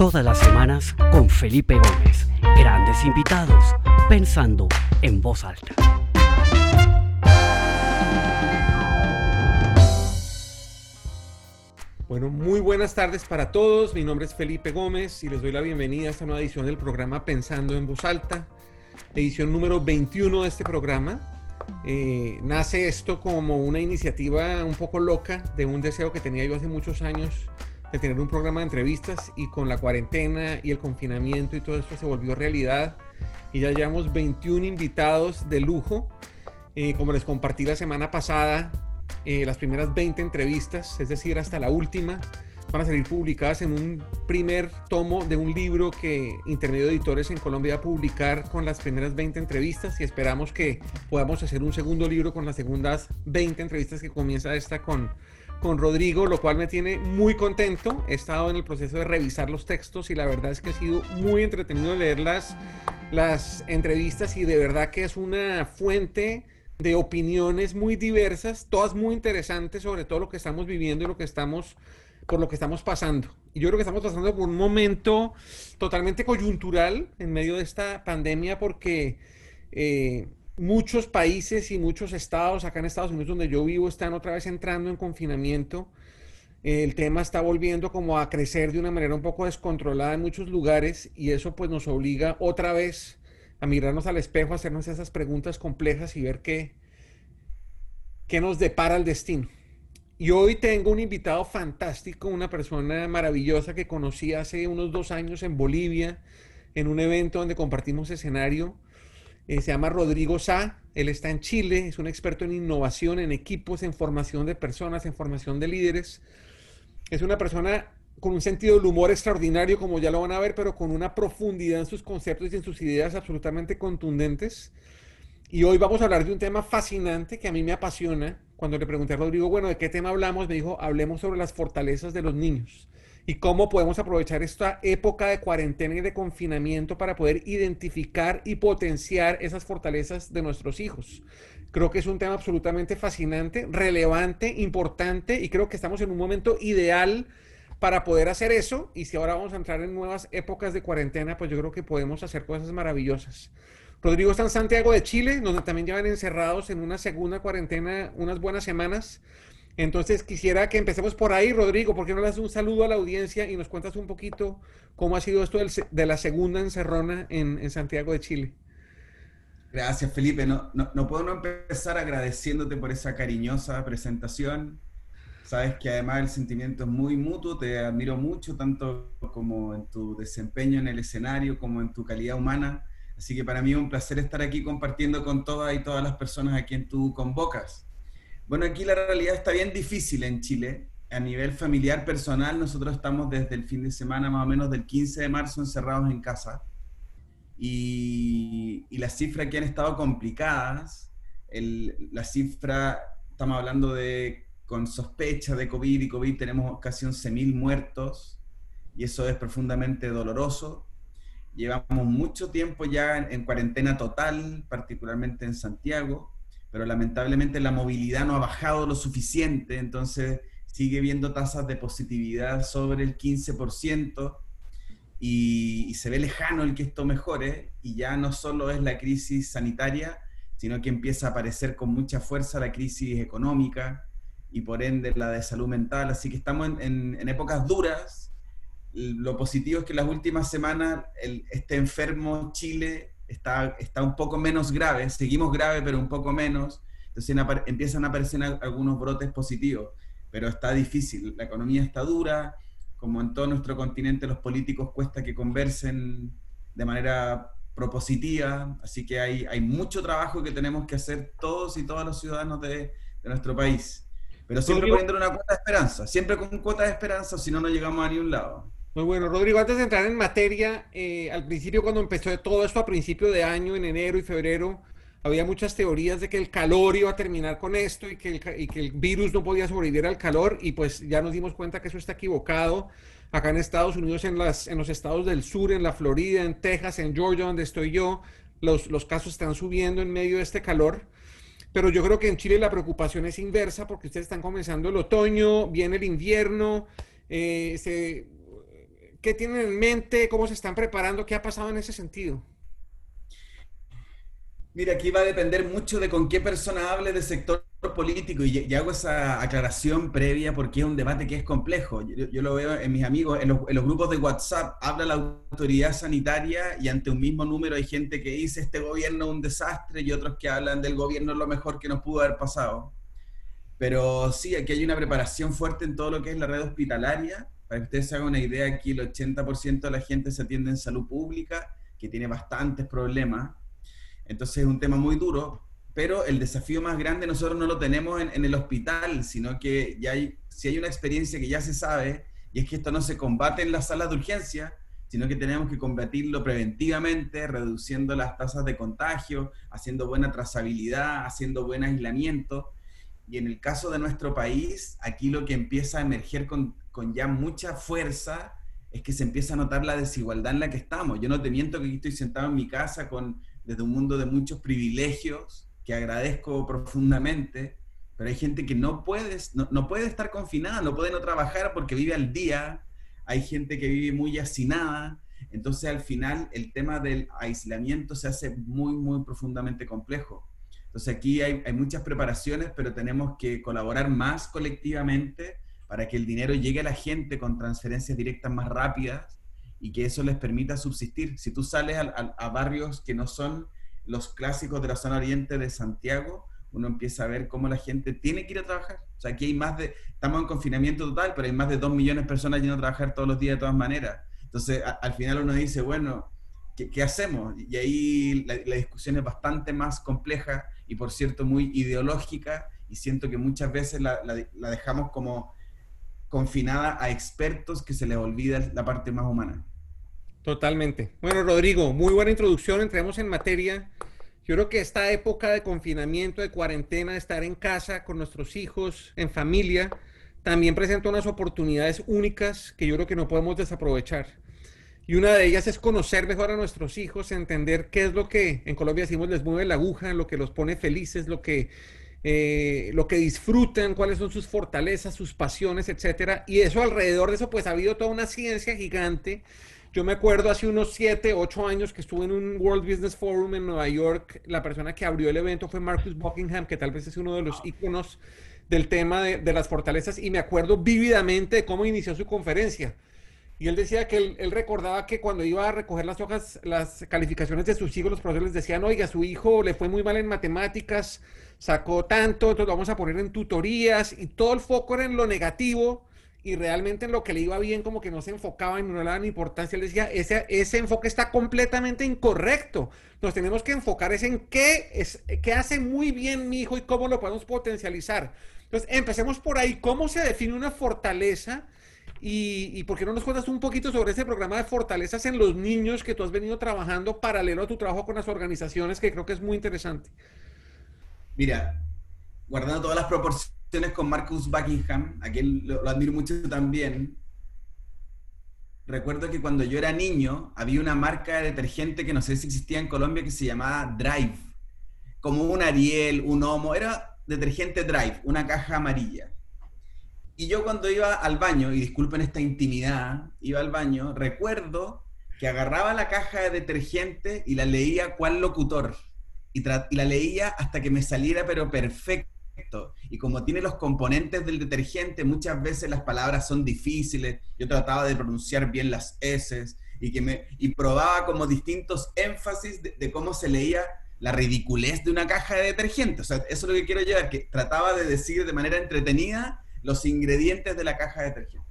Todas las semanas con Felipe Gómez. Grandes invitados, pensando en voz alta. Bueno, muy buenas tardes para todos. Mi nombre es Felipe Gómez y les doy la bienvenida a esta nueva edición del programa Pensando en Voz Alta, edición número 21 de este programa. Eh, nace esto como una iniciativa un poco loca de un deseo que tenía yo hace muchos años de tener un programa de entrevistas y con la cuarentena y el confinamiento y todo esto se volvió realidad y ya llevamos 21 invitados de lujo. Eh, como les compartí la semana pasada, eh, las primeras 20 entrevistas, es decir, hasta la última, van a salir publicadas en un primer tomo de un libro que Intermedio Editores en Colombia va a publicar con las primeras 20 entrevistas y esperamos que podamos hacer un segundo libro con las segundas 20 entrevistas que comienza esta con con Rodrigo, lo cual me tiene muy contento. He estado en el proceso de revisar los textos y la verdad es que ha sido muy entretenido leer las, las entrevistas y de verdad que es una fuente de opiniones muy diversas, todas muy interesantes sobre todo lo que estamos viviendo y lo que estamos por lo que estamos pasando. Y yo creo que estamos pasando por un momento totalmente coyuntural en medio de esta pandemia porque eh, muchos países y muchos estados, acá en Estados Unidos donde yo vivo, están otra vez entrando en confinamiento. El tema está volviendo como a crecer de una manera un poco descontrolada en muchos lugares y eso pues nos obliga otra vez a mirarnos al espejo, a hacernos esas preguntas complejas y ver qué, qué nos depara el destino. Y hoy tengo un invitado fantástico, una persona maravillosa que conocí hace unos dos años en Bolivia, en un evento donde compartimos escenario eh, se llama Rodrigo Sá, él está en Chile, es un experto en innovación, en equipos, en formación de personas, en formación de líderes. Es una persona con un sentido del humor extraordinario, como ya lo van a ver, pero con una profundidad en sus conceptos y en sus ideas absolutamente contundentes. Y hoy vamos a hablar de un tema fascinante que a mí me apasiona. Cuando le pregunté a Rodrigo, bueno, ¿de qué tema hablamos? Me dijo, hablemos sobre las fortalezas de los niños y cómo podemos aprovechar esta época de cuarentena y de confinamiento para poder identificar y potenciar esas fortalezas de nuestros hijos. Creo que es un tema absolutamente fascinante, relevante, importante y creo que estamos en un momento ideal para poder hacer eso. Y si ahora vamos a entrar en nuevas épocas de cuarentena, pues yo creo que podemos hacer cosas maravillosas. Rodrigo está en Santiago de Chile, donde también llevan encerrados en una segunda cuarentena unas buenas semanas. Entonces quisiera que empecemos por ahí, Rodrigo, ¿por qué no le das un saludo a la audiencia y nos cuentas un poquito cómo ha sido esto de la segunda encerrona en, Santiago de Chile? Gracias, Felipe. No, no, puedo no empezar agradeciéndote por esa cariñosa presentación. Sabes que además el sentimiento es muy mutuo, te admiro mucho, tanto como en tu desempeño en el escenario, como en tu calidad humana. Así que para mí es un placer estar aquí compartiendo con todas y todas las personas a quien tú convocas. Bueno, aquí la realidad está bien difícil en Chile. A nivel familiar, personal, nosotros estamos desde el fin de semana, más o menos del 15 de marzo, encerrados en casa. Y, las cifras que han estado complicadas, la cifra, estamos hablando de con sospecha de COVID y COVID tenemos casi 11.000 muertos y eso es profundamente doloroso. Llevamos mucho tiempo ya en cuarentena total, particularmente en Santiago pero lamentablemente la movilidad no ha bajado lo suficiente, entonces sigue viendo tasas de positividad sobre el 15% y, se ve lejano el que esto mejore y ya no solo es la crisis sanitaria, sino que empieza a aparecer con mucha fuerza la crisis económica y por ende la de salud mental, así que estamos en, en, épocas duras. Lo positivo es que las últimas semanas el, este enfermo Chile está, está un poco menos grave, seguimos grave, pero un poco menos, entonces empiezan a aparecer algunos brotes positivos, pero está difícil, la economía está dura, como en todo nuestro continente los políticos cuesta que conversen de manera propositiva, así que hay, hay mucho trabajo que tenemos que hacer todos y todos los ciudadanos de, de nuestro país. Pero siempre poniendo una cuota de esperanza, siempre con cuota de esperanza, si no, no llegamos a ni un lado. Muy bueno, Rodrigo, antes de entrar en materia, eh, al principio cuando empezó todo esto a principio de año, en enero y febrero, había muchas teorías de que el calor iba a terminar con esto y que, el, y que el virus no podía sobrevivir al calor y pues ya nos dimos cuenta que eso está equivocado. Acá en Estados Unidos, en, las, en los estados del sur, en la Florida, en Texas, en Georgia, donde estoy yo, los, los casos están subiendo en medio de este calor. Pero yo creo que en Chile la preocupación es inversa porque ustedes están comenzando el otoño, viene el invierno, eh, se ¿Qué tienen en mente? ¿Cómo se están preparando? ¿Qué ha pasado en ese sentido? Mira, aquí va a depender mucho de con qué persona hable del sector político y, hago esa aclaración previa porque es un debate que es complejo. Yo, lo veo en mis amigos, en los, grupos de WhatsApp, habla la autoridad sanitaria y ante un mismo número hay gente que dice este gobierno es un desastre y otros que hablan del gobierno es lo mejor que nos pudo haber pasado. Pero sí, aquí hay una preparación fuerte en todo lo que es la red hospitalaria. Para que ustedes se hagan una idea, aquí el 80% de la gente se atiende en salud pública, que tiene bastantes problemas entonces es un tema muy duro, pero el desafío más grande nosotros no lo tenemos en, el hospital, sino que ya hay, si hay una experiencia que ya se sabe, y es que esto no se combate en las salas de urgencia, sino que tenemos que combatirlo preventivamente, reduciendo las tasas de contagio, haciendo buena trazabilidad, haciendo buen aislamiento. Y en el caso de nuestro país, aquí lo que empieza a emerger con, con ya mucha fuerza es que se empieza a notar la desigualdad en la que estamos. Yo no te miento que aquí estoy sentado en mi casa con desde un mundo de muchos privilegios que agradezco profundamente, pero hay gente que no puede, no, puede estar confinada, no puede no trabajar porque vive al día, hay gente que vive muy hacinada, entonces al final el tema del aislamiento se hace muy, muy profundamente complejo. Entonces aquí hay, hay muchas preparaciones, pero tenemos que colaborar más colectivamente para que el dinero llegue a la gente con transferencias directas más rápidas y que eso les permita subsistir. Si tú sales a, barrios que no son los clásicos de la zona oriente de Santiago, uno empieza a ver cómo la gente tiene que ir a trabajar. O sea, aquí hay más de, estamos en confinamiento total, pero hay más de dos millones de personas yendo a trabajar todos los días de todas maneras. Entonces, al final uno dice, bueno, ¿qué, hacemos? Y ahí la, discusión es bastante más compleja y, por cierto, muy ideológica y siento que muchas veces la, dejamos como confinada a expertos que se les olvida la parte más humana. Totalmente. Bueno, Rodrigo, muy buena introducción. Entremos en materia. Yo creo que esta época de confinamiento, de cuarentena, de estar en casa con nuestros hijos, en familia, también presenta unas oportunidades únicas que yo creo que no podemos desaprovechar. Y una de ellas es conocer mejor a nuestros hijos, entender qué es lo que en Colombia decimos les mueve la aguja, lo que los pone felices, lo que, eh, lo que disfrutan, cuáles son sus fortalezas, sus pasiones, etcétera. Y eso alrededor de eso, pues ha habido toda una ciencia gigante yo me acuerdo hace unos 7, 8 años que estuve en un World Business Forum en Nueva York. La persona que abrió el evento fue Marcus Buckingham, que tal vez es uno de los íconos del tema de, las fortalezas. Y me acuerdo vívidamente de cómo inició su conferencia. Y él decía que él, recordaba que cuando iba a recoger las hojas, las calificaciones de sus hijos, los profesores les decían, oiga, su hijo le fue muy mal en matemáticas, sacó tanto, entonces lo vamos a poner en tutorías. Y todo el foco era en lo negativo y realmente en lo que le iba bien como que no se enfocaba y no le daban importancia. Él decía, ese, ese enfoque está completamente incorrecto. Nos tenemos que enfocar es en qué, es, qué hace muy bien mi hijo y cómo lo podemos potencializar. Entonces, empecemos por ahí. ¿Cómo se define una fortaleza? Y, y por qué no nos cuentas un poquito sobre ese programa de fortalezas en los niños que tú has venido trabajando paralelo a tu trabajo con las organizaciones, que creo que es muy interesante. Mira, guardando todas las proporciones con Marcus Buckingham, a quien lo, admiro mucho también. Recuerdo que cuando yo era niño había una marca de detergente que no sé si existía en Colombia que se llamaba Drive. Como un Ariel, un Homo, era detergente Drive, una caja amarilla. Y yo cuando iba al baño, y disculpen esta intimidad, iba al baño, recuerdo que agarraba la caja de detergente y la leía cuál locutor. Y, la leía hasta que me saliera pero perfecto y como tiene los componentes del detergente, muchas veces las palabras son difíciles. Yo trataba de pronunciar bien las S y, y probaba como distintos énfasis de, cómo se leía la ridiculez de una caja de detergente. O sea, eso es lo que quiero llevar, que trataba de decir de manera entretenida los ingredientes de la caja de detergente.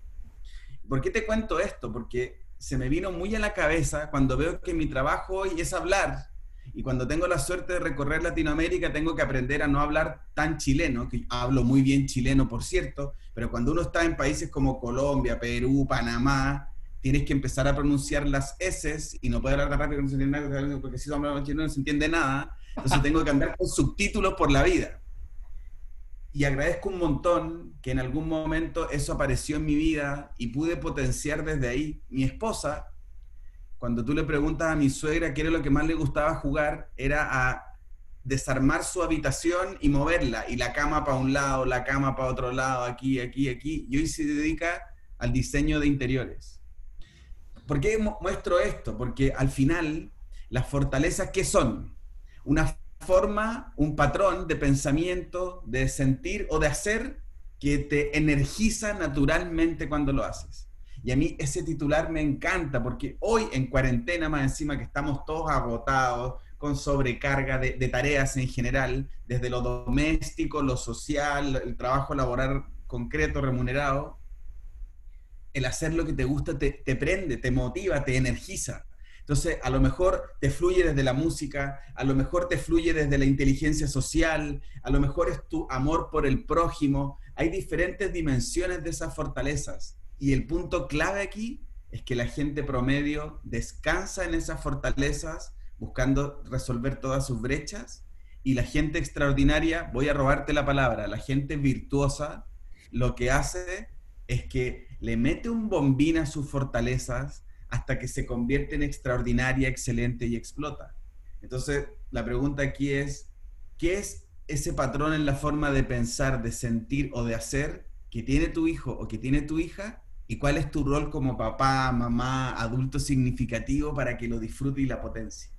¿Por qué te cuento esto? Porque se me vino muy a la cabeza cuando veo que mi trabajo hoy es hablar y cuando tengo la suerte de recorrer Latinoamérica, tengo que aprender a no hablar tan chileno, que hablo muy bien chileno, por cierto, pero cuando uno está en países como Colombia, Perú, Panamá, tienes que empezar a pronunciar las S y no puedes hablar rápido no porque si hablo chileno no se entiende nada. Entonces tengo que andar con subtítulos por la vida. Y agradezco un montón que en algún momento eso apareció en mi vida y pude potenciar desde ahí. Mi esposa cuando tú le preguntas a mi suegra qué era lo que más le gustaba jugar, era desarmar su habitación y moverla, y la cama para un lado, la cama para otro lado, aquí, aquí, aquí, y hoy se dedica al diseño de interiores. ¿por qué muestro esto? Porque al final, las fortalezas, ¿qué son? Una forma, un patrón de pensamiento, de sentir o de hacer que te energiza naturalmente cuando lo haces. Y a mí ese titular me encanta porque hoy en cuarentena, más encima que estamos todos agotados, con sobrecarga de, tareas en general, desde lo doméstico, lo social, el trabajo laboral concreto, remunerado, el hacer lo que te gusta te, prende, te motiva, te energiza. Entonces, a lo mejor te fluye desde la música, a lo mejor te fluye desde la inteligencia social, a lo mejor es tu amor por el prójimo. Hay diferentes dimensiones de esas fortalezas. Y el punto clave aquí es que la gente promedio descansa en esas fortalezas buscando resolver todas sus brechas y la gente extraordinaria, voy a robarte la palabra, la gente virtuosa, lo que hace es que le mete un bombín a sus fortalezas hasta que se convierte en extraordinaria, excelente y explota. Entonces, la pregunta aquí es, ¿qué es ese patrón en la forma de pensar, de sentir o de hacer que tiene tu hijo o que tiene tu hija y cuál es tu rol como papá, mamá, adulto significativo para que lo disfrute y la potencie.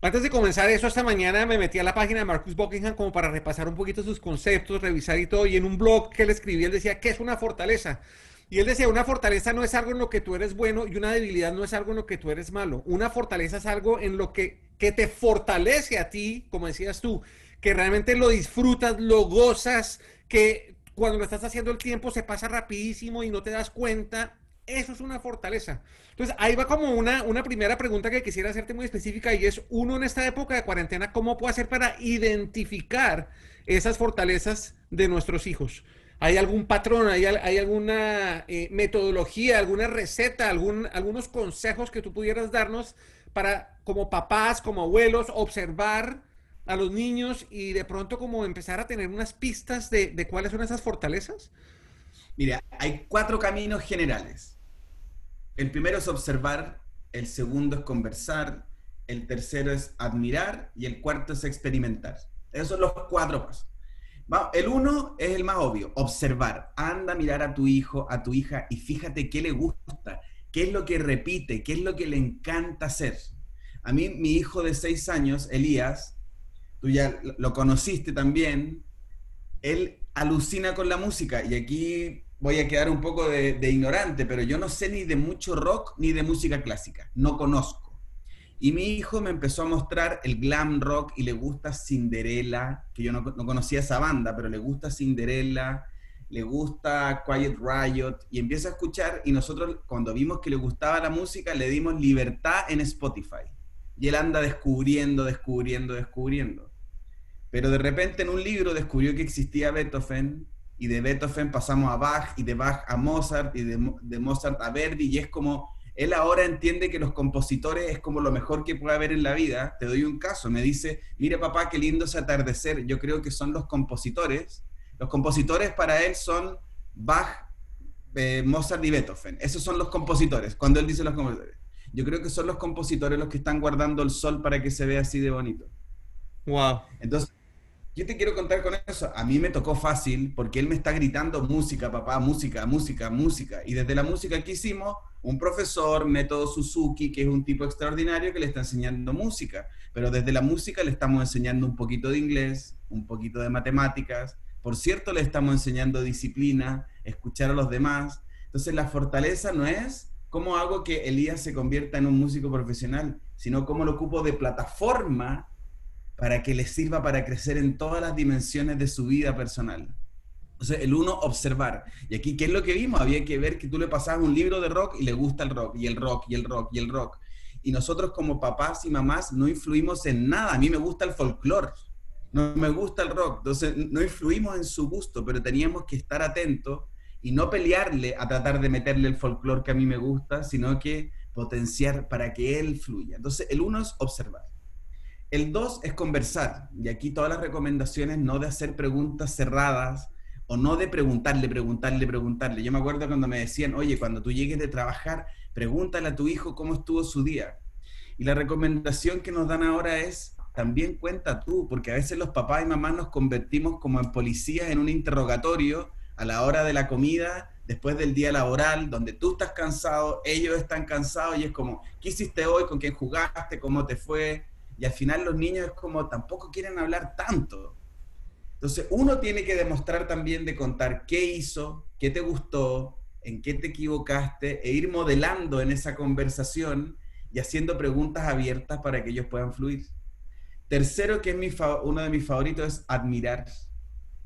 Antes de comenzar eso, esta mañana me metí a la página de Marcus Buckingham como para repasar un poquito sus conceptos, revisar y todo. Y en un blog que él escribía, él decía, ¿qué es una fortaleza? Y él decía, una fortaleza no es algo en lo que tú eres bueno y una debilidad no es algo en lo que tú eres malo. Una fortaleza es algo en lo que, que te fortalece a ti, como decías tú, que realmente lo disfrutas, lo gozas, que cuando lo estás haciendo el tiempo se pasa rapidísimo y no te das cuenta. Eso es una fortaleza. Entonces, ahí va como una, una primera pregunta que quisiera hacerte muy específica y es, uno en esta época de cuarentena, ¿cómo puede hacer para identificar esas fortalezas de nuestros hijos? ¿Hay algún patrón, hay, hay alguna eh, metodología, alguna receta, algún, algunos consejos que tú pudieras darnos para, como papás, como abuelos, observar a los niños y de pronto como empezar a tener unas pistas de, cuáles son esas fortalezas? Mira, hay cuatro caminos generales. El primero es observar, el segundo es conversar, el tercero es admirar y el cuarto es experimentar. Esos son los cuatro pasos. El uno es el más obvio, observar. Anda a mirar a tu hijo, a tu hija y fíjate qué le gusta, qué es lo que repite, qué es lo que le encanta hacer. A mí, mi hijo de seis años, Elías, tú ya lo conociste también, él alucina con la música y aquí voy a quedar un poco de, ignorante, pero yo no sé ni de mucho rock ni de música clásica, no conozco. Y mi hijo me empezó a mostrar el glam rock y le gusta Cinderella, que yo no, no conocía esa banda, pero le gusta Cinderella, le gusta Quiet Riot y empieza a escuchar y nosotros cuando vimos que le gustaba la música le dimos libertad en Spotify. Y él anda descubriendo, descubriendo, descubriendo. Pero de repente en un libro descubrió que existía Beethoven y de Beethoven pasamos a Bach y de Bach a Mozart y de, Mozart a Verdi y es como, él ahora entiende que los compositores es como lo mejor que puede haber en la vida. Te doy un caso, me dice, mira papá, qué lindo ese atardecer. Yo creo que son los compositores. Los compositores para él son Bach, eh, Mozart y Beethoven. Esos son los compositores, cuando él dice los compositores. Yo creo que son los compositores los que están guardando el sol para que se vea así de bonito. Wow. Entonces, yo te quiero contar con eso. A mí me tocó fácil porque él me está gritando música, papá, música, música, música. Y desde la música que hicimos, un profesor, Método Suzuki, que es un tipo extraordinario que le está enseñando música. Pero desde la música le estamos enseñando un poquito de inglés, un poquito de matemáticas. Por cierto, le estamos enseñando disciplina, escuchar a los demás. Entonces, la fortaleza no es cómo hago que Elías se convierta en un músico profesional, sino cómo lo ocupo de plataforma para que les sirva para crecer en todas las dimensiones de su vida personal. Entonces, el uno, observar. Y aquí, ¿qué es lo que vimos? Había que ver que tú le pasabas un libro de rock y le gusta el rock, y el rock, y el rock, y el rock. Y nosotros como papás y mamás no influimos en nada. A mí me gusta el folclore, no me gusta el rock. Entonces, no influimos en su gusto, pero teníamos que estar atentos y no pelearle a tratar de meterle el folclore que a mí me gusta, sino que potenciar para que él fluya. Entonces, el uno es observar. El dos es conversar. Y aquí todas las recomendaciones no de hacer preguntas cerradas o no de preguntarle, preguntarle, preguntarle. Yo me acuerdo cuando me decían, oye, cuando tú llegues de trabajar, pregúntale a tu hijo cómo estuvo su día. Y la recomendación que nos dan ahora es, también cuenta tú, porque a veces los papás y mamás nos convertimos como en policías en un interrogatorio a la hora de la comida después del día laboral, donde tú estás cansado, ellos están cansados y es como, ¿qué hiciste hoy? ¿Con quién jugaste? ¿Cómo te fue? Y al final los niños es como, tampoco quieren hablar tanto. Entonces, uno tiene que demostrar también de contar qué hizo, qué te gustó, en qué te equivocaste, e ir modelando en esa conversación y haciendo preguntas abiertas para que ellos puedan fluir. Tercero, que es uno de mis favoritos, es admirar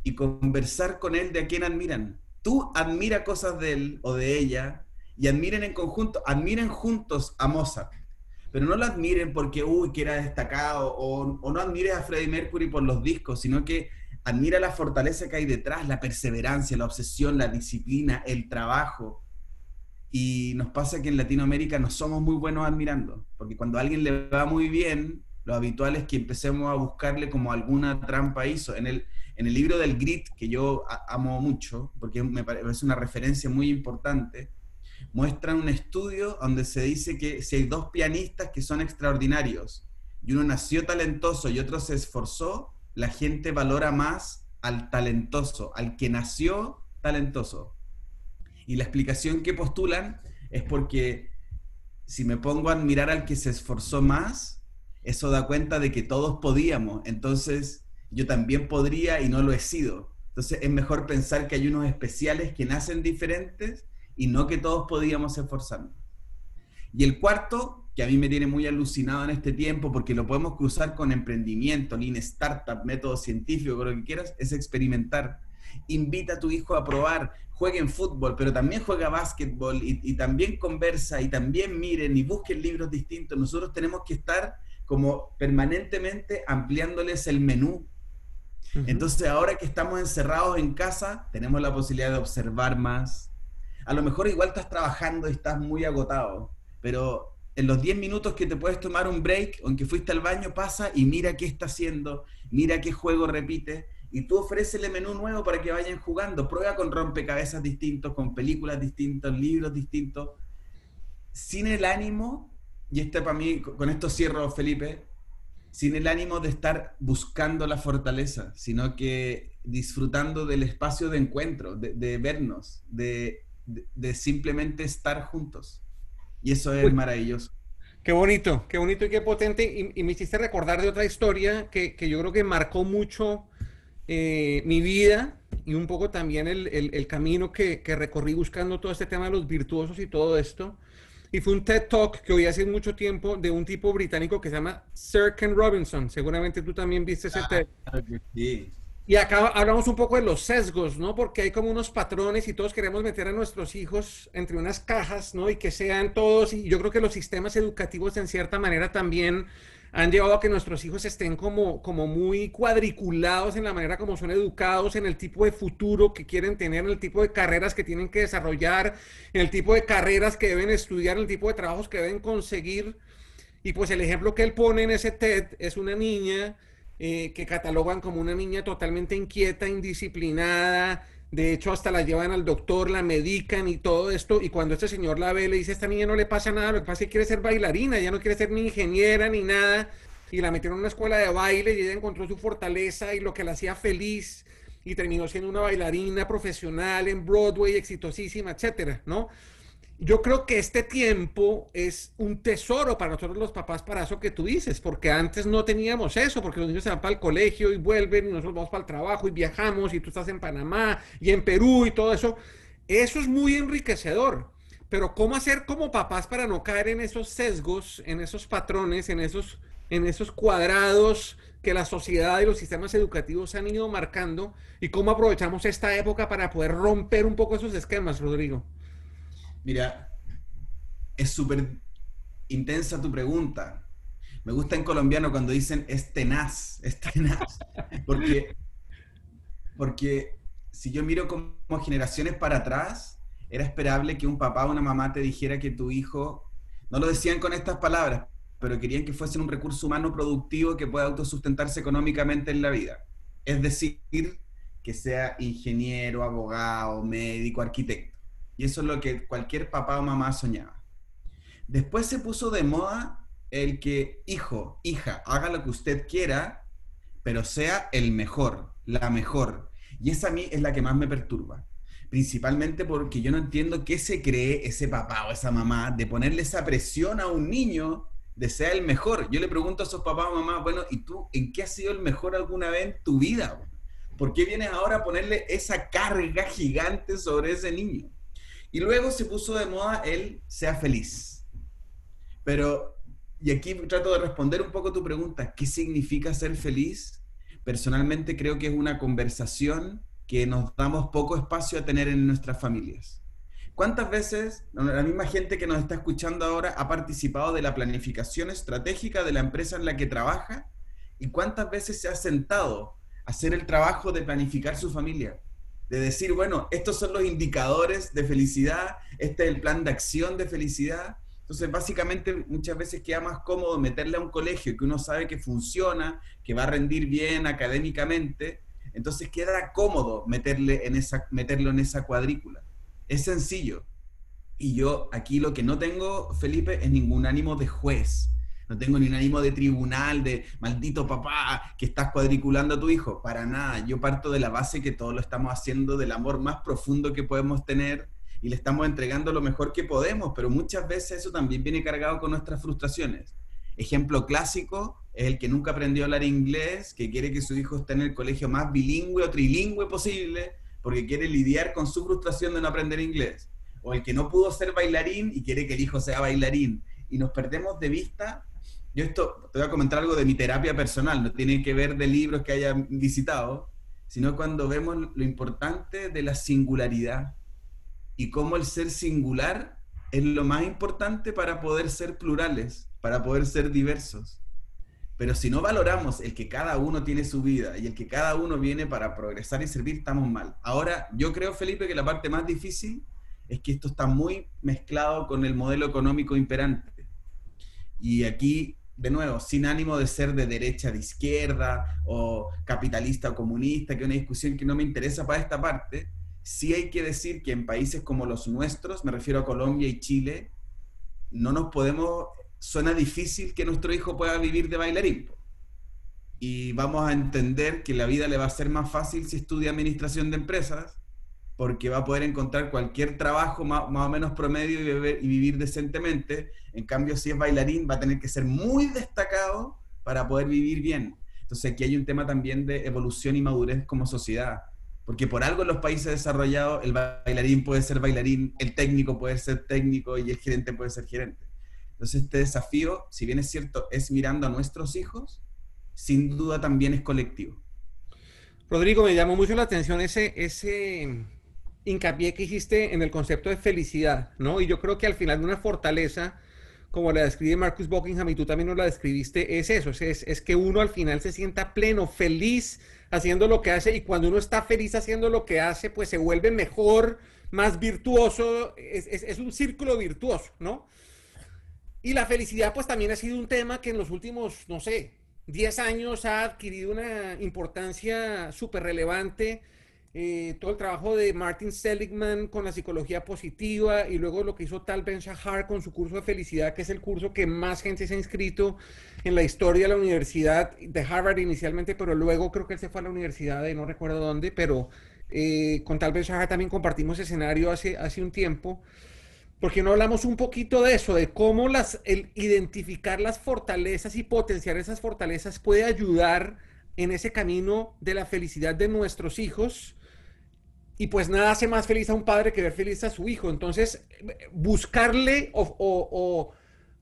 y conversar con él de a quién admiran. Tú admira cosas de él o de ella y admiren en conjunto, admiren juntos a Mozart, pero no lo admiren porque, uy, que era destacado, o, o no admires a Freddie Mercury por los discos, sino que admira la fortaleza que hay detrás, la perseverancia, la obsesión, la disciplina, el trabajo. Y nos pasa que en Latinoamérica no somos muy buenos admirando, porque cuando a alguien le va muy bien, lo habitual es que empecemos a buscarle como alguna trampa hizo. En el, en el libro del Grit, que yo amo mucho, porque me parece una referencia muy importante, muestran un estudio donde se dice que si hay dos pianistas que son extraordinarios y uno nació talentoso y otro se esforzó, la gente valora más al talentoso, al que nació talentoso. Y la explicación que postulan es porque si me pongo a admirar al que se esforzó más, eso da cuenta de que todos podíamos, entonces yo también podría y no lo he sido. Entonces es mejor pensar que hay unos especiales que nacen diferentes y no que todos podíamos esforzarnos. Y el cuarto, que a mí me tiene muy alucinado en este tiempo, porque lo podemos cruzar con emprendimiento, lean startup, método científico, lo que quieras, es experimentar. Invita a tu hijo a probar, juegue en fútbol, pero también juega básquetbol y, y también conversa y también miren y busquen libros distintos. Nosotros tenemos que estar como permanentemente ampliándoles el menú. Entonces ahora que estamos encerrados en casa, tenemos la posibilidad de observar más. A lo mejor igual estás trabajando y estás muy agotado, pero en los 10 minutos que te puedes tomar un break, aunque fuiste al baño, pasa y mira qué está haciendo, mira qué juego repite, y tú ofrécele menú nuevo para que vayan jugando. Prueba con rompecabezas distintos, con películas distintos, libros distintos, sin el ánimo y este para mí, con esto cierro, Felipe, sin el ánimo de estar buscando la fortaleza, sino que disfrutando del espacio de encuentro, de, vernos, de, simplemente estar juntos. Y eso es maravilloso. Qué bonito, qué bonito y qué potente. Y, me hiciste recordar de otra historia que, yo creo que marcó mucho eh, mi vida y un poco también el, camino que, que, recorrí buscando todo este tema de los virtuosos y todo esto. Y fue un TED Talk que oí hace mucho tiempo de un tipo británico que se llama Sir Ken Robinson. Seguramente tú también viste ese ah, TED. Sí. Y acá hablamos un poco de los sesgos, ¿no? Porque hay como unos patrones y todos queremos meter a nuestros hijos entre unas cajas, ¿no? Y que sean todos, y yo creo que los sistemas educativos en cierta manera también han llevado a que nuestros hijos estén como, como muy cuadriculados en la manera como son educados, en el tipo de futuro que quieren tener, en el tipo de carreras que tienen que desarrollar, en el tipo de carreras que deben estudiar, en el tipo de trabajos que deben conseguir. Y pues el ejemplo que él pone en ese TED es una niña eh, que catalogan como una niña totalmente inquieta, indisciplinada, de hecho, hasta la llevan al doctor, la medican y todo esto. Y cuando este señor la ve, le dice, esta niña no le pasa nada, lo que pasa es que quiere ser bailarina, ya no quiere ser ni ingeniera ni nada. Y la metieron en una escuela de baile y ella encontró su fortaleza y lo que la hacía feliz. Y terminó siendo una bailarina profesional en Broadway, exitosísima, etcétera, ¿no? Yo creo que este tiempo es un tesoro para nosotros los papás para eso que tú dices, porque antes no teníamos eso, porque los niños se van para el colegio y vuelven y nosotros vamos para el trabajo y viajamos y tú estás en Panamá y en Perú y todo eso. Eso es muy enriquecedor, pero ¿cómo hacer como papás para no caer en esos sesgos, en esos patrones, en esos, en esos cuadrados que la sociedad y los sistemas educativos han ido marcando y cómo aprovechamos esta época para poder romper un poco esos esquemas, Rodrigo? Mira, es súper intensa tu pregunta. Me gusta en colombiano cuando dicen es tenaz, es tenaz. Porque, porque si yo miro como generaciones para atrás, era esperable que un papá o una mamá te dijera que tu hijo, no lo decían con estas palabras, pero querían que fuese un recurso humano productivo que pueda autosustentarse económicamente en la vida. Es decir, que sea ingeniero, abogado, médico, arquitecto. Y eso es lo que cualquier papá o mamá soñaba. Después se puso de moda el que, hijo, hija, haga lo que usted quiera, pero sea el mejor, la mejor. Y esa a mí es la que más me perturba. principalmente porque yo no entiendo qué se cree ese papá o esa mamá de ponerle esa presión a un niño de ser el mejor. Yo le pregunto a esos papás o mamás, bueno, ¿y tú en qué has sido el mejor alguna vez en tu vida? ¿Por qué vienes ahora a ponerle esa carga gigante sobre ese niño? Y luego se puso de moda el sea feliz. Pero, y aquí trato de responder un poco tu pregunta, ¿qué significa ser feliz? Personalmente creo que es una conversación que nos damos poco espacio a tener en nuestras familias. ¿Cuántas veces la misma gente que nos está escuchando ahora ha participado de la planificación estratégica de la empresa en la que trabaja? ¿Y cuántas veces se ha sentado a hacer el trabajo de planificar su familia? De decir, bueno, estos son los indicadores de felicidad, este es el plan de acción de felicidad. Entonces, básicamente, muchas veces queda más cómodo meterle a un colegio que uno sabe que funciona, que va a rendir bien académicamente, entonces queda cómodo meterle en esa, meterlo en esa cuadrícula. Es sencillo. Y yo aquí lo que no tengo, Felipe, es ningún ánimo de juez. No tengo ni un ánimo de tribunal, de maldito papá que estás cuadriculando a tu hijo. Para nada. Yo parto de la base que todo lo estamos haciendo del amor más profundo que podemos tener y le estamos entregando lo mejor que podemos, pero muchas veces eso también viene cargado con nuestras frustraciones. Ejemplo clásico es el que nunca aprendió a hablar inglés, que quiere que su hijo esté en el colegio más bilingüe o trilingüe posible, porque quiere lidiar con su frustración de no aprender inglés. O el que no pudo ser bailarín y quiere que el hijo sea bailarín. Y nos perdemos de vista. Yo esto, te voy a comentar algo de mi terapia personal, no tiene que ver de libros que haya visitado, sino cuando vemos lo importante de la singularidad y cómo el ser singular es lo más importante para poder ser plurales para poder ser diversos. Pero si no valoramos el que cada uno tiene su vida y el que cada uno viene para progresar y servir, estamos mal. Ahora, yo creo, Felipe, que la parte más difícil es que esto está muy mezclado con el modelo económico imperante. Y aquí, de nuevo, sin ánimo de ser de derecha, de izquierda, o capitalista o comunista, que es una discusión que no me interesa para esta parte, sí hay que decir que en países como los nuestros, me refiero a Colombia y Chile, no nos podemos suena difícil que nuestro hijo pueda vivir de bailarín. Y vamos a entender que la vida le va a ser más fácil si estudia administración de empresas, porque va a poder encontrar cualquier trabajo más, o menos promedio y, y vivir decentemente. En cambio, si es bailarín, va a tener que ser muy destacado para poder vivir bien. Entonces aquí hay un tema también de evolución y madurez como sociedad. Porque por algo en los países desarrollados el bailarín puede ser bailarín, el técnico puede ser técnico y el gerente puede ser gerente. Entonces este desafío, si bien es cierto, es mirando a nuestros hijos, sin duda también es colectivo. Rodrigo, me llamó mucho la atención ese, ese hincapié que hiciste en el concepto de felicidad, ¿no? Y yo creo que al final una fortaleza, como la describe Marcus Buckingham y tú también nos la describiste, es eso, es, es que uno al final se sienta pleno, feliz haciendo lo que hace y cuando uno está feliz haciendo lo que hace, pues se vuelve mejor, más virtuoso, es, es, es un círculo virtuoso, ¿no? Y la felicidad pues también ha sido un tema que en los últimos, no sé, 10 años ha adquirido una importancia súper relevante. Eh, todo el trabajo de Martin Seligman con la psicología positiva y luego lo que hizo Tal Ben Shahar con su curso de felicidad, que es el curso que más gente se ha inscrito en la historia de la universidad de Harvard inicialmente, pero luego creo que él se fue a la universidad de no recuerdo dónde, pero eh, con Tal Ben Shahar también compartimos escenario hace, hace un tiempo porque no hablamos un poquito de eso, de cómo las, el identificar las fortalezas y potenciar esas fortalezas puede ayudar en ese camino de la felicidad de nuestros hijos. Y pues nada hace más feliz a un padre que ver feliz a su hijo. Entonces, buscarle o,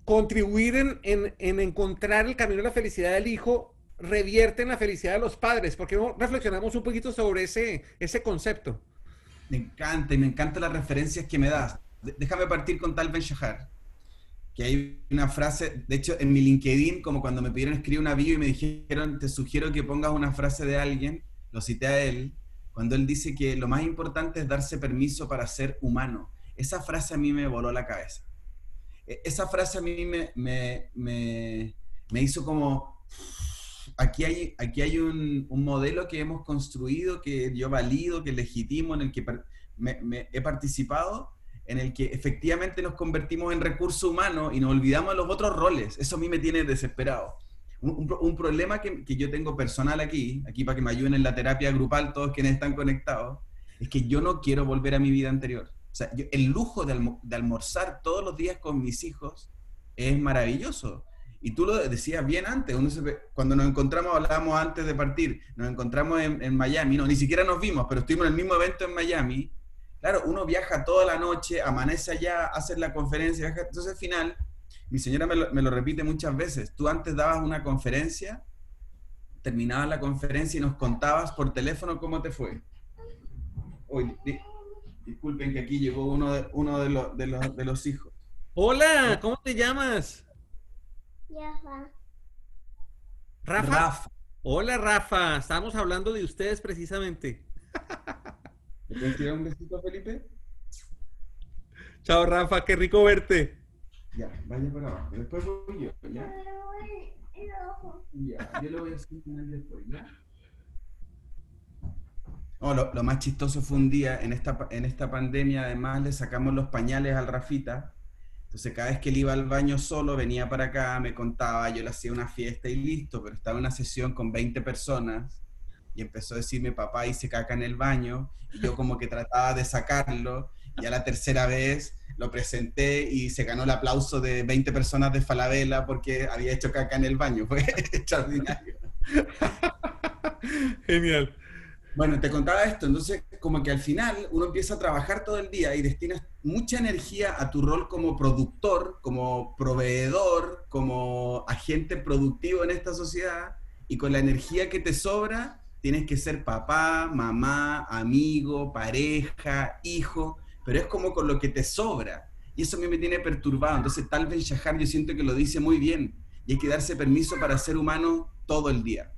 contribuir en, en, encontrar el camino de la felicidad del hijo revierte en la felicidad de los padres. porque no reflexionamos un poquito sobre ese, ese concepto? Me encanta y me encantan las referencias que me das déjame partir con Tal Ben Shahar, que hay una frase, de hecho en mi LinkedIn, como cuando me pidieron escribir una bio y me dijeron, te sugiero que pongas una frase de alguien, lo cité a él, cuando él dice que lo más importante es darse permiso para ser humano. Esa frase a mí me voló la cabeza. E, esa frase a mí me, me, me, hizo como, aquí hay, aquí hay un, un, modelo que hemos construido, que yo valido, que legitimo, en el que he participado en el que efectivamente nos convertimos en recurso humano y nos olvidamos de los otros roles. Eso a mí me tiene desesperado. Un, problema que, que, yo tengo personal aquí, aquí para que me ayuden en la terapia grupal todos quienes están conectados, es que yo no quiero volver a mi vida anterior. O sea, el lujo de, almorzar todos los días con mis hijos es maravilloso. Y tú lo decías bien antes, cuando nos encontramos, hablábamos antes de partir, nos encontramos en, Miami, no, ni siquiera nos vimos, pero estuvimos en el mismo evento en Miami. Claro, uno viaja toda la noche, amanece allá, hace la conferencia, entonces al final, mi señora me lo, me lo repite muchas veces, tú antes dabas una conferencia, terminabas la conferencia y nos contabas por teléfono cómo te fue. Oye, disculpen que aquí llegó uno de, uno de, los, de, los, de los hijos. Hola, ¿cómo te llamas? Rafa. Rafa. Rafa. Hola, Rafa. Estamos hablando de ustedes precisamente. ¿Te puedes tirar un besito, Felipe? Chao, Rafa. Qué rico verte. Ya, vaya para abajo. Después voy yo, ¿ya? Ya, yo lo voy a hacer después, ¿ya? Oh, lo, lo, más chistoso fue un día, en esta, en esta pandemia, además, le sacamos los pañales al Rafita. Entonces, cada vez que él iba al baño solo, venía para acá, me contaba, yo le hacía una fiesta y listo, pero estaba en una sesión con 20 personas y empezó a decirme, papá, hice caca en el baño, y yo como que trataba de sacarlo, y a la tercera vez lo presenté y se ganó el aplauso de 20 personas de Falabella porque había hecho caca en el baño. Fue extraordinario. Genial. Bueno, te contaba esto, entonces como que al final uno empieza a trabajar todo el día y destinas mucha energía a tu rol como productor, como proveedor, como agente productivo en esta sociedad y con la energía que te sobra tienes que ser papá, mamá, amigo, pareja, hijo, pero es como con lo que te sobra. Y eso a mí me tiene perturbado. Entonces tal vez Shahar yo siento que lo dice muy bien y hay que darse permiso para ser humano todo el día.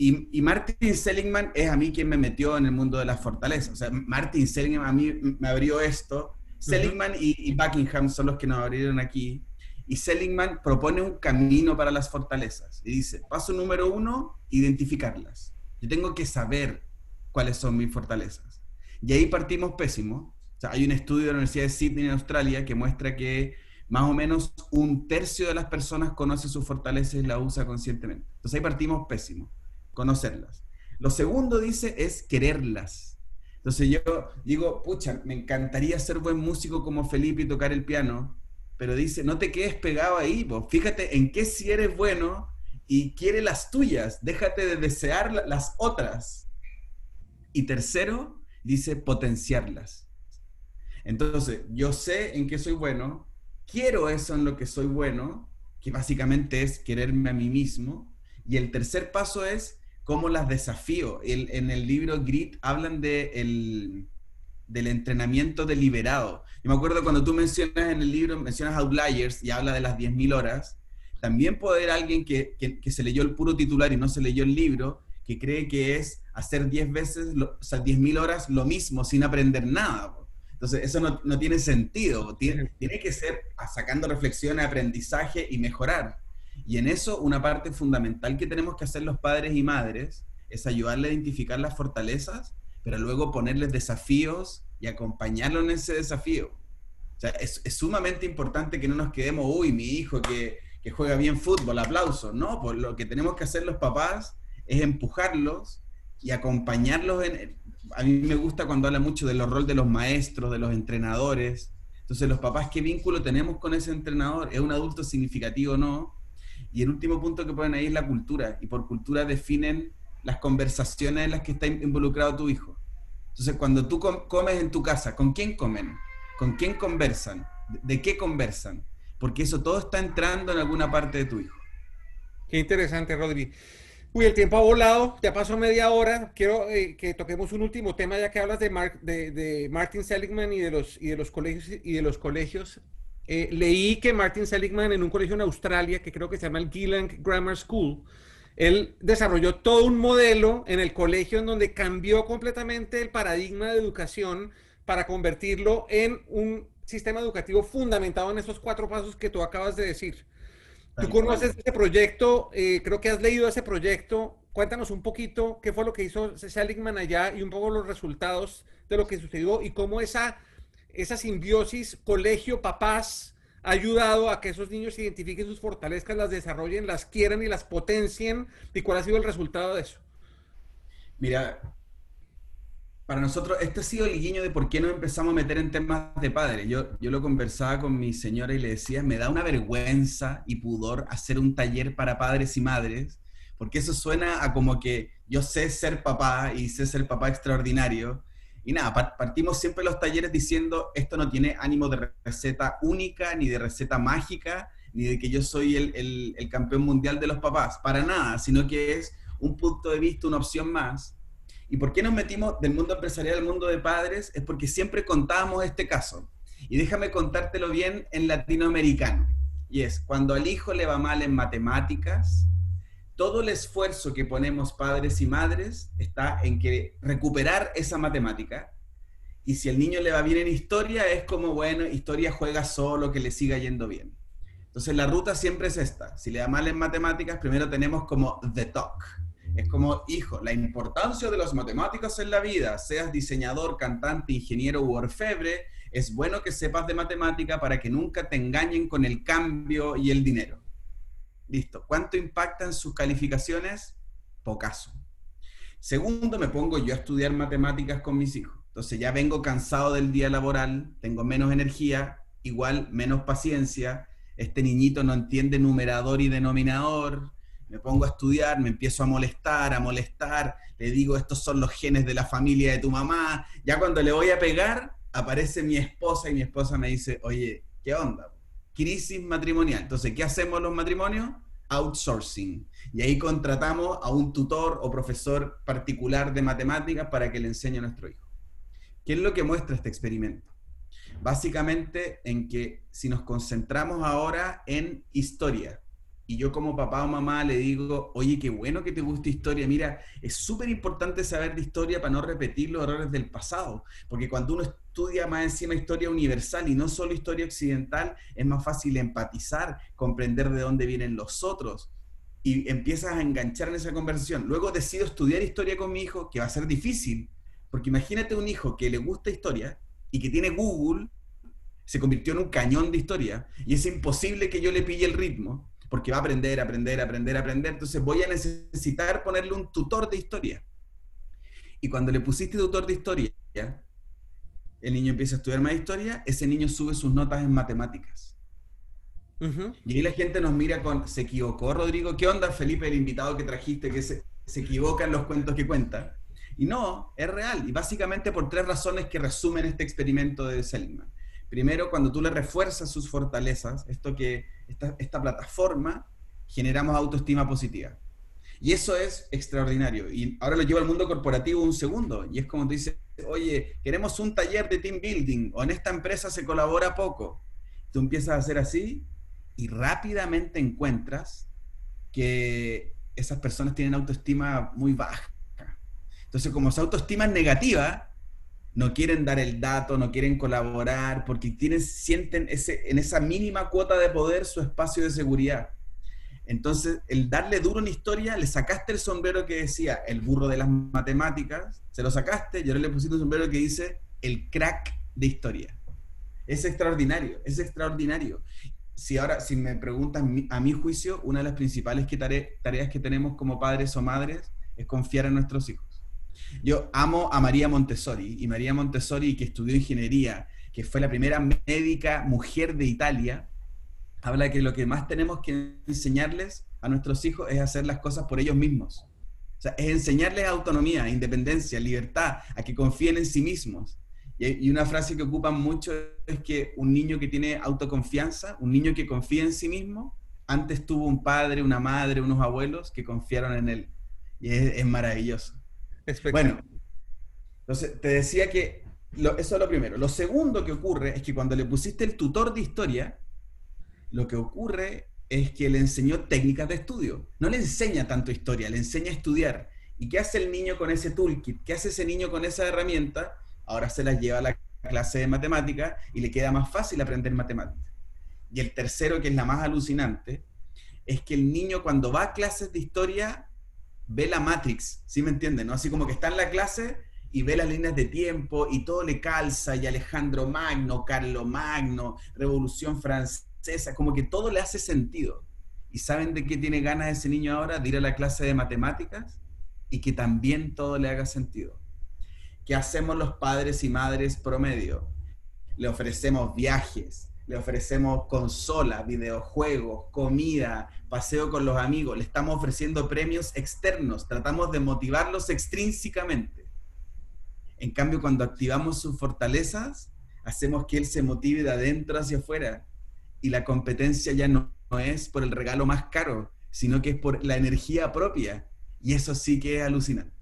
Y, Martin Seligman es a mí quien me metió en el mundo de las fortalezas. O sea, Martin Seligman a mí me abrió esto. Seligman y, Buckingham son los que nos abrieron aquí. Y Seligman propone un camino para las fortalezas. Y dice, paso número uno, identificarlas. Yo tengo que saber cuáles son mis fortalezas. Y ahí partimos pésimo. Hay un estudio de la Universidad de Sydney en Australia que muestra que más o menos un tercio de las personas conoce sus fortalezas y las usa conscientemente. Entonces ahí partimos pésimo conocerlas. Lo segundo, dice, es quererlas. Entonces yo digo, pucha, me encantaría ser buen músico como Felipe y tocar el piano, pero dice, no te quedes pegado ahí, fíjate en qué si eres bueno y quiere las tuyas, déjate de desear las otras. Y tercero, dice, potenciarlas. Entonces, yo sé en qué soy bueno, quiero eso en lo que soy bueno, que básicamente es quererme a mí mismo. Y el tercer paso es cómo las desafío. en el libro Grit hablan de el, del entrenamiento deliberado. Yo me acuerdo cuando tú mencionas en el libro, mencionas Outliers y habla de las 10.000 horas, también puede haber alguien que, que, se leyó el puro titular y no se leyó el libro, que cree que es hacer 10 veces, o sea, 10.000 horas lo mismo sin aprender nada. Entonces, eso no, no tiene sentido. Tiene, tiene que ser sacando reflexión, aprendizaje y mejorar. Y en eso una parte fundamental que tenemos que hacer los padres y madres es ayudarle a identificar las fortalezas, pero luego ponerles desafíos y acompañarlo en ese desafío. O sea, es, sumamente importante que no nos quedemos, uy, mi hijo que, que juega bien fútbol, aplauso. No, pues lo que tenemos que hacer los papás es empujarlos y acompañarlos en... A mí me gusta cuando habla mucho del rol de los maestros, de los entrenadores. Entonces, los papás, ¿qué vínculo tenemos con ese entrenador? ¿Es un adulto significativo o no? Y el último punto que ponen ahí es la cultura. Y por cultura definen las conversaciones en las que está involucrado tu hijo. Entonces, cuando tú comes en tu casa, ¿con quién comen? ¿Con quién conversan? ¿De qué conversan? Porque eso todo está entrando en alguna parte de tu hijo. Qué interesante, Rodri. Uy, el tiempo ha volado, ya pasó media hora. Quiero eh, que toquemos un último tema, ya que hablas de, Martin Seligman y de los, y de los colegios y de los colegios. Eh, leí que Martin Seligman en un colegio en Australia, que creo que se llama el Gilland Grammar School, él desarrolló todo un modelo en el colegio en donde cambió completamente el paradigma de educación para convertirlo en un sistema educativo fundamentado en esos cuatro pasos que tú acabas de decir. Tú conoces ese proyecto, eh, creo que has leído ese proyecto. Cuéntanos un poquito qué fue lo que hizo Seligman allá y un poco los resultados de lo que sucedió y cómo esa esa simbiosis colegio-papás ha ayudado a que esos niños identifiquen sus fortalezas, las desarrollen, las quieran y las potencien? ¿Y cuál ha sido el resultado de eso? Mira, para nosotros, este ha sido el guiño de por qué nos empezamos a meter en temas de padres. Yo, yo lo conversaba con mi señora y le decía, me da una vergüenza y pudor hacer un taller para padres y madres, porque eso suena a como que yo sé ser papá y sé ser papá extraordinario. Y nada, partimos siempre los talleres diciendo, esto no tiene ánimo de receta única, ni de receta mágica, ni de que yo soy el, el campeón mundial de los papás, para nada, sino que es un punto de vista, una opción más ¿Y por qué nos metimos del mundo empresarial al mundo de padres? Es porque siempre contábamos este caso. Y déjame contártelo bien en latinoamericano. Y es, cuando al hijo le va mal en matemáticas, todo el esfuerzo que ponemos padres y madres está en que recuperar esa matemática. Y si al niño le va bien en historia, es como, bueno, historia juega solo, que le siga yendo bien. Entonces la ruta siempre es esta. Si le va mal en matemáticas, primero tenemos como the talk es como, hijo, la importancia de las matemáticas en la vida, seas diseñador, cantante, ingeniero u orfebre, es bueno que sepas de matemática para que nunca te engañen con el cambio y el dinero. Listo. ¿Cuánto impactan sus calificaciones? Pocaso. Segundo, me pongo yo a estudiar matemáticas con mis hijos. Entonces ya vengo cansado del día laboral, tengo menos energía, igual menos paciencia. Este niñito no entiende numerador y denominador, me pongo a estudiar, me empiezo a molestar, a molestar, le digo, estos son los genes de la familia de tu mamá. Ya cuando le voy a pegar, aparece mi esposa y mi esposa me dice, oye, ¿qué onda? Crisis matrimonial. Entonces, ¿qué hacemos los matrimonios? Outsourcing. Y ahí contratamos a un tutor o profesor particular de matemáticas para que le enseñe a nuestro hijo. ¿Qué es lo que muestra este experimento? Básicamente en que si nos concentramos ahora en historia, y yo como papá o mamá le digo, oye, qué bueno que te guste historia, mira, es súper importante saber de historia para no repetir los errores del pasado, porque cuando uno estudia más encima historia universal y no solo historia occidental, es más fácil empatizar, comprender de dónde vienen los otros y empiezas a enganchar en esa conversación. Luego decido estudiar historia con mi hijo, que va a ser difícil, porque imagínate un hijo que le gusta historia y que tiene Google, se convirtió en un cañón de historia y es imposible que yo le pille el ritmo porque va a aprender, aprender, aprender, aprender. Entonces voy a necesitar ponerle un tutor de historia. Y cuando le pusiste tutor de historia, el niño empieza a estudiar más historia, ese niño sube sus notas en matemáticas. Y ahí la gente nos mira con, ¿se equivocó Rodrigo? ¿Qué onda Felipe, el invitado que trajiste, que se, se equivoca en los cuentos que cuenta? Y no, es real. Y básicamente por tres razones que resumen este experimento de Seligman. Primero, cuando tú le refuerzas sus fortalezas, esto que esta, esta plataforma, generamos autoestima positiva. Y eso es extraordinario. Y ahora lo llevo al mundo corporativo un segundo. Y es como tú dices, oye, queremos un taller de team building o en esta empresa se colabora poco. Tú empiezas a hacer así y rápidamente encuentras que esas personas tienen autoestima muy baja. Entonces, como su autoestima es negativa, no quieren dar el dato, no quieren colaborar, porque tienen, sienten ese, en esa mínima cuota de poder su espacio de seguridad. Entonces, el darle duro una historia, le sacaste el sombrero que decía el burro de las matemáticas, se lo sacaste y ahora le pusiste un sombrero que dice el crack de historia. Es extraordinario, es extraordinario. Si ahora, si me preguntas a mi juicio, una de las principales tareas que tenemos como padres o madres es confiar en nuestros hijos. Yo amo a María Montessori y María Montessori, que estudió ingeniería, que fue la primera médica mujer de Italia, habla que lo que más tenemos que enseñarles a nuestros hijos es hacer las cosas por ellos mismos. O sea, es enseñarles autonomía, independencia, libertad, a que confíen en sí mismos. Y, una frase que ocupan mucho es que un niño que tiene autoconfianza, un niño que confía en sí mismo, antes tuvo un padre, una madre, unos abuelos que confiaron en él. Y es maravilloso. Bueno, entonces te decía que eso es lo primero. Lo segundo que ocurre es que cuando le pusiste el tutor de historia, lo que ocurre es que le enseñó técnicas de estudio. No le enseña tanto historia, le enseña a estudiar. ¿Y qué hace el niño con ese toolkit? ¿Qué hace ese niño con esa herramienta? Ahora se las lleva a la clase de matemática y le queda más fácil aprender matemáticas. Y el tercero, que es la más alucinante, es que el niño cuando va a clases de historia ve la Matrix, ¿sí me entienden? ¿no? Así como que está en la clase y ve las líneas de tiempo y todo le calza, y Alejandro Magno, Carlo Magno, Revolución Francesa, como que todo le hace sentido. ¿Y saben de qué tiene ganas ese niño ahora? De ir a la clase de matemáticas y que también todo le haga sentido. ¿Qué hacemos los padres y madres promedio? Le ofrecemos viajes, le ofrecemos consola, videojuegos, comida, paseo con los amigos, le estamos ofreciendo premios externos, tratamos de motivarlos extrínsecamente. En cambio, cuando activamos sus fortalezas, hacemos que él se motive de adentro hacia afuera. Y la competencia ya no, es por el regalo más caro, sino que es por la energía propia. Y eso sí que es alucinante.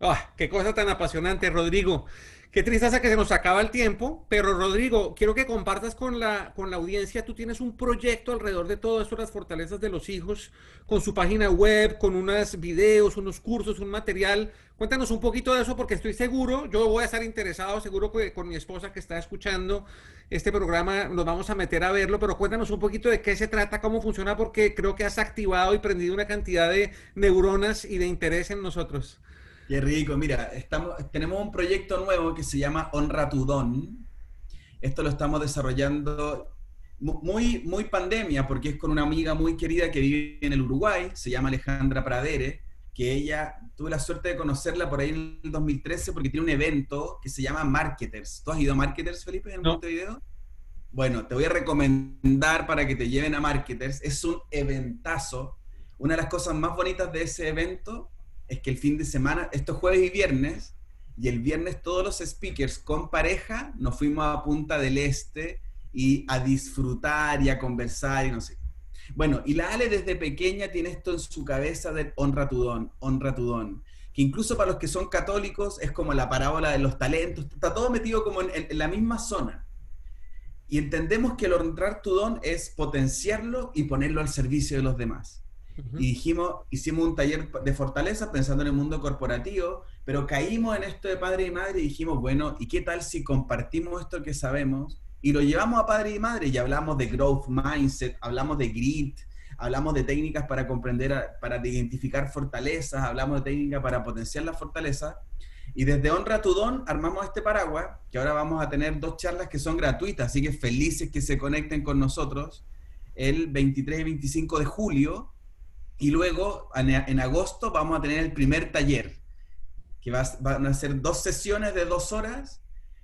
¡Ah! ¡Qué cosa tan apasionante, Rodrigo! Qué tristeza que se nos acaba el tiempo, pero Rodrigo, quiero que compartas con la, con la audiencia, tú tienes un proyecto alrededor de todo esto, las fortalezas de los hijos, con su página web, con unos videos, unos cursos, un material. Cuéntanos un poquito de eso porque estoy seguro, yo voy a estar interesado, seguro que con mi esposa que está escuchando este programa nos vamos a meter a verlo, pero cuéntanos un poquito de qué se trata, cómo funciona, porque creo que has activado y prendido una cantidad de neuronas y de interés en nosotros. Qué rico, mira, estamos, tenemos un proyecto nuevo que se llama Honra tu Don. Esto lo estamos desarrollando muy, muy pandemia, porque es con una amiga muy querida que vive en el Uruguay, se llama Alejandra Pradere, que ella, tuve la suerte de conocerla por ahí en el 2013 porque tiene un evento que se llama Marketers. ¿Tú has ido a Marketers, Felipe, en no. video? Bueno, te voy a recomendar para que te lleven a Marketers. Es un eventazo. Una de las cosas más bonitas de ese evento es que el fin de semana, esto jueves y viernes, y el viernes todos los speakers con pareja nos fuimos a Punta del Este y a disfrutar y a conversar y no sé. Bueno, y la Ale desde pequeña tiene esto en su cabeza del honra tu don, honra tu don, que incluso para los que son católicos es como la parábola de los talentos, está todo metido como en, en la misma zona. Y entendemos que el honrar tu don es potenciarlo y ponerlo al servicio de los demás. Y dijimos, hicimos un taller de fortaleza pensando en el mundo corporativo, pero caímos en esto de padre y madre y dijimos, bueno, ¿y qué tal si compartimos esto que sabemos y lo llevamos a padre y madre y hablamos de growth mindset, hablamos de grit, hablamos de técnicas para comprender, para identificar fortalezas, hablamos de técnicas para potenciar la fortaleza. Y desde Honra tu Don armamos este paraguas, que ahora vamos a tener dos charlas que son gratuitas, así que felices que se conecten con nosotros el 23 y 25 de julio y luego, en, agosto, vamos a tener el primer taller, que van a ser dos sesiones de dos horas,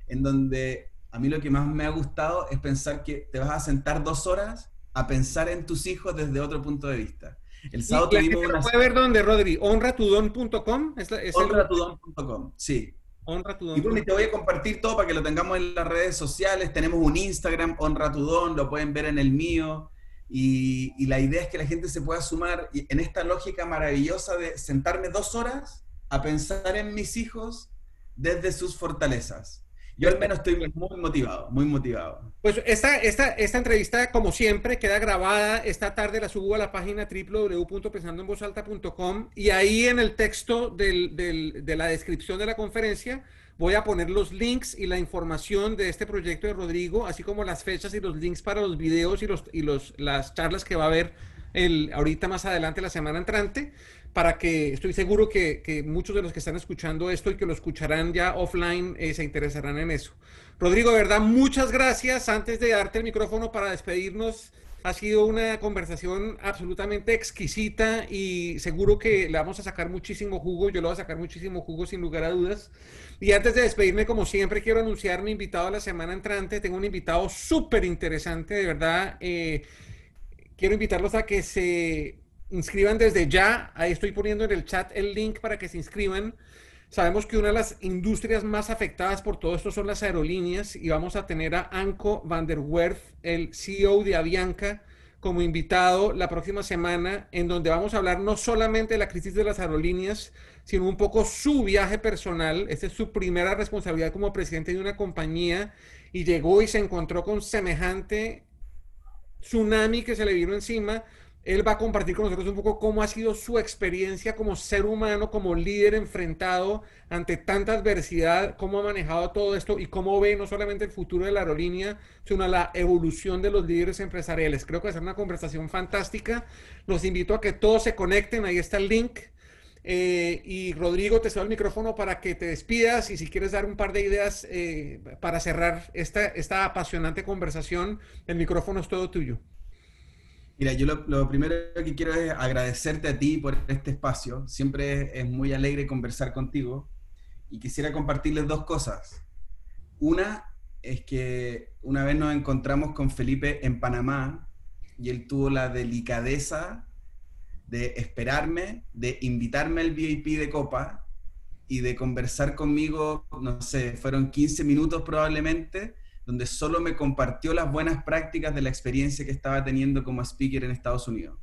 en donde a mí lo que más me ha gustado es pensar que te vas a sentar dos horas a pensar en tus hijos desde otro punto de vista. El sábado tuvimos una... puede ver dónde, Rodri? Honratudon.com. Honratudon.com, sí. Honratudon. Y te voy a compartir todo para que lo tengamos en las redes sociales. Tenemos un Instagram, Honratudon, lo pueden ver en el mío. Y, la idea es que la gente se pueda sumar en esta lógica maravillosa de sentarme dos horas a pensar en mis hijos desde sus fortalezas. Yo al menos estoy muy motivado, muy motivado. Pues esta, esta, esta entrevista, como siempre, queda grabada. Esta tarde la subo a la página www.pensandoenvozalta.com y ahí en el texto del, de la descripción de la conferencia Voy a poner los links y la información de este proyecto de Rodrigo, así como las fechas y los links para los videos y, los, y los, las charlas que va a haber el, ahorita más adelante, la semana entrante, para que estoy seguro que, que muchos de los que están escuchando esto y que lo escucharán ya offline eh, se interesarán en eso. Rodrigo, de verdad, muchas gracias. Antes de darte el micrófono para despedirnos, ha sido una conversación absolutamente exquisita y seguro que le vamos a sacar muchísimo jugo. Yo le voy a sacar muchísimo jugo sin lugar a dudas. Y antes de despedirme, como siempre, quiero anunciar mi invitado a la semana entrante. Tengo un invitado súper interesante, de verdad. Eh, quiero invitarlos a que se inscriban desde ya. Ahí estoy poniendo en el chat el link para que se inscriban. Sabemos que una de las industrias más afectadas por todo esto son las aerolíneas y vamos a tener a Anko van der Werf, el CEO de Avianca, como invitado la próxima semana, en donde vamos a hablar no solamente de la crisis de las aerolíneas, sino un poco su viaje personal. Esta es su primera responsabilidad como presidente de una compañía y llegó y se encontró con semejante tsunami que se le vino encima. Él va a compartir con nosotros un poco cómo ha sido su experiencia como ser humano, como líder enfrentado ante tanta adversidad, cómo ha manejado todo esto y cómo ve no solamente el futuro de la aerolínea, sino la evolución de los líderes empresariales. Creo que va a ser una conversación fantástica. Los invito a que todos se conecten. Ahí está el link. Eh, y Rodrigo, te cedo el micrófono para que te despidas y si quieres dar un par de ideas eh, para cerrar esta, esta apasionante conversación, el micrófono es todo tuyo. Mira, yo lo, primero que quiero es agradecerte a ti por este espacio. Siempre es, muy alegre conversar contigo. y quisiera compartirles dos cosas. Una es que una vez nos encontramos con Felipe en Panamá y él tuvo la delicadeza de esperarme, de invitarme al VIP de Copa y de conversar conmigo, no sé, fueron 15 minutos probablemente, donde solo me compartió las buenas prácticas de la experiencia que estaba teniendo como speaker en Estados Unidos.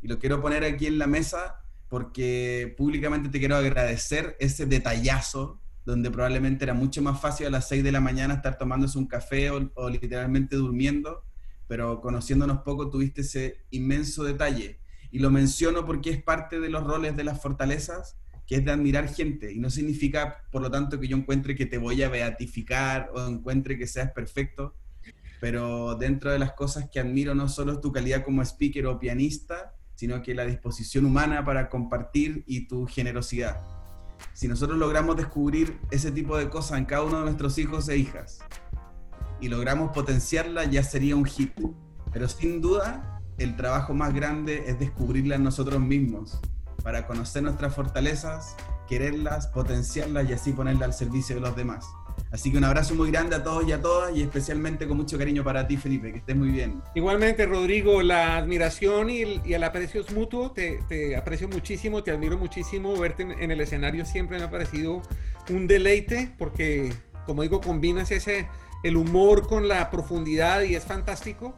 Y lo quiero poner aquí en la mesa porque públicamente te quiero agradecer ese detallazo donde probablemente era mucho más fácil a las 6 de la mañana estar tomándose un café o, literalmente durmiendo, pero conociéndonos poco tuviste ese inmenso detalle. Y lo menciono porque es parte de los roles de las fortalezas, que es de admirar gente. Y no significa, por lo tanto, que yo encuentre que te voy a beatificar o encuentre que seas perfecto, pero dentro de las cosas que admiro no solo es tu calidad como speaker o pianista, sino que la disposición humana para compartir y tu generosidad si nosotros logramos descubrir ese tipo de cosas en cada uno de nuestros hijos e hijas y logramos potenciarla, ya sería un hit. Pero sin duda, el trabajo más grande es descubrirla en nosotros mismos, para conocer nuestras fortalezas, quererlas, potenciarlas y así ponerlas al servicio de los demás. Así que un abrazo muy grande a todos y a todas y especialmente con mucho cariño para ti, Felipe, que estés muy bien. Igualmente, Rodrigo, la admiración y el, aprecio es mutuo. Te, aprecio muchísimo, te admiro muchísimo. Verte en, el escenario siempre me ha parecido un deleite porque, como digo, combinas ese, el humor con la profundidad y es fantástico.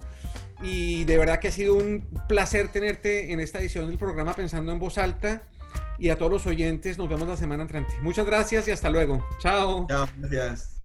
Y de verdad que ha sido un placer tenerte en esta edición del programa Pensando en Voz Alta y a todos los oyentes nos vemos la semana entrante. Muchas gracias y hasta luego. Chao. Chao, gracias.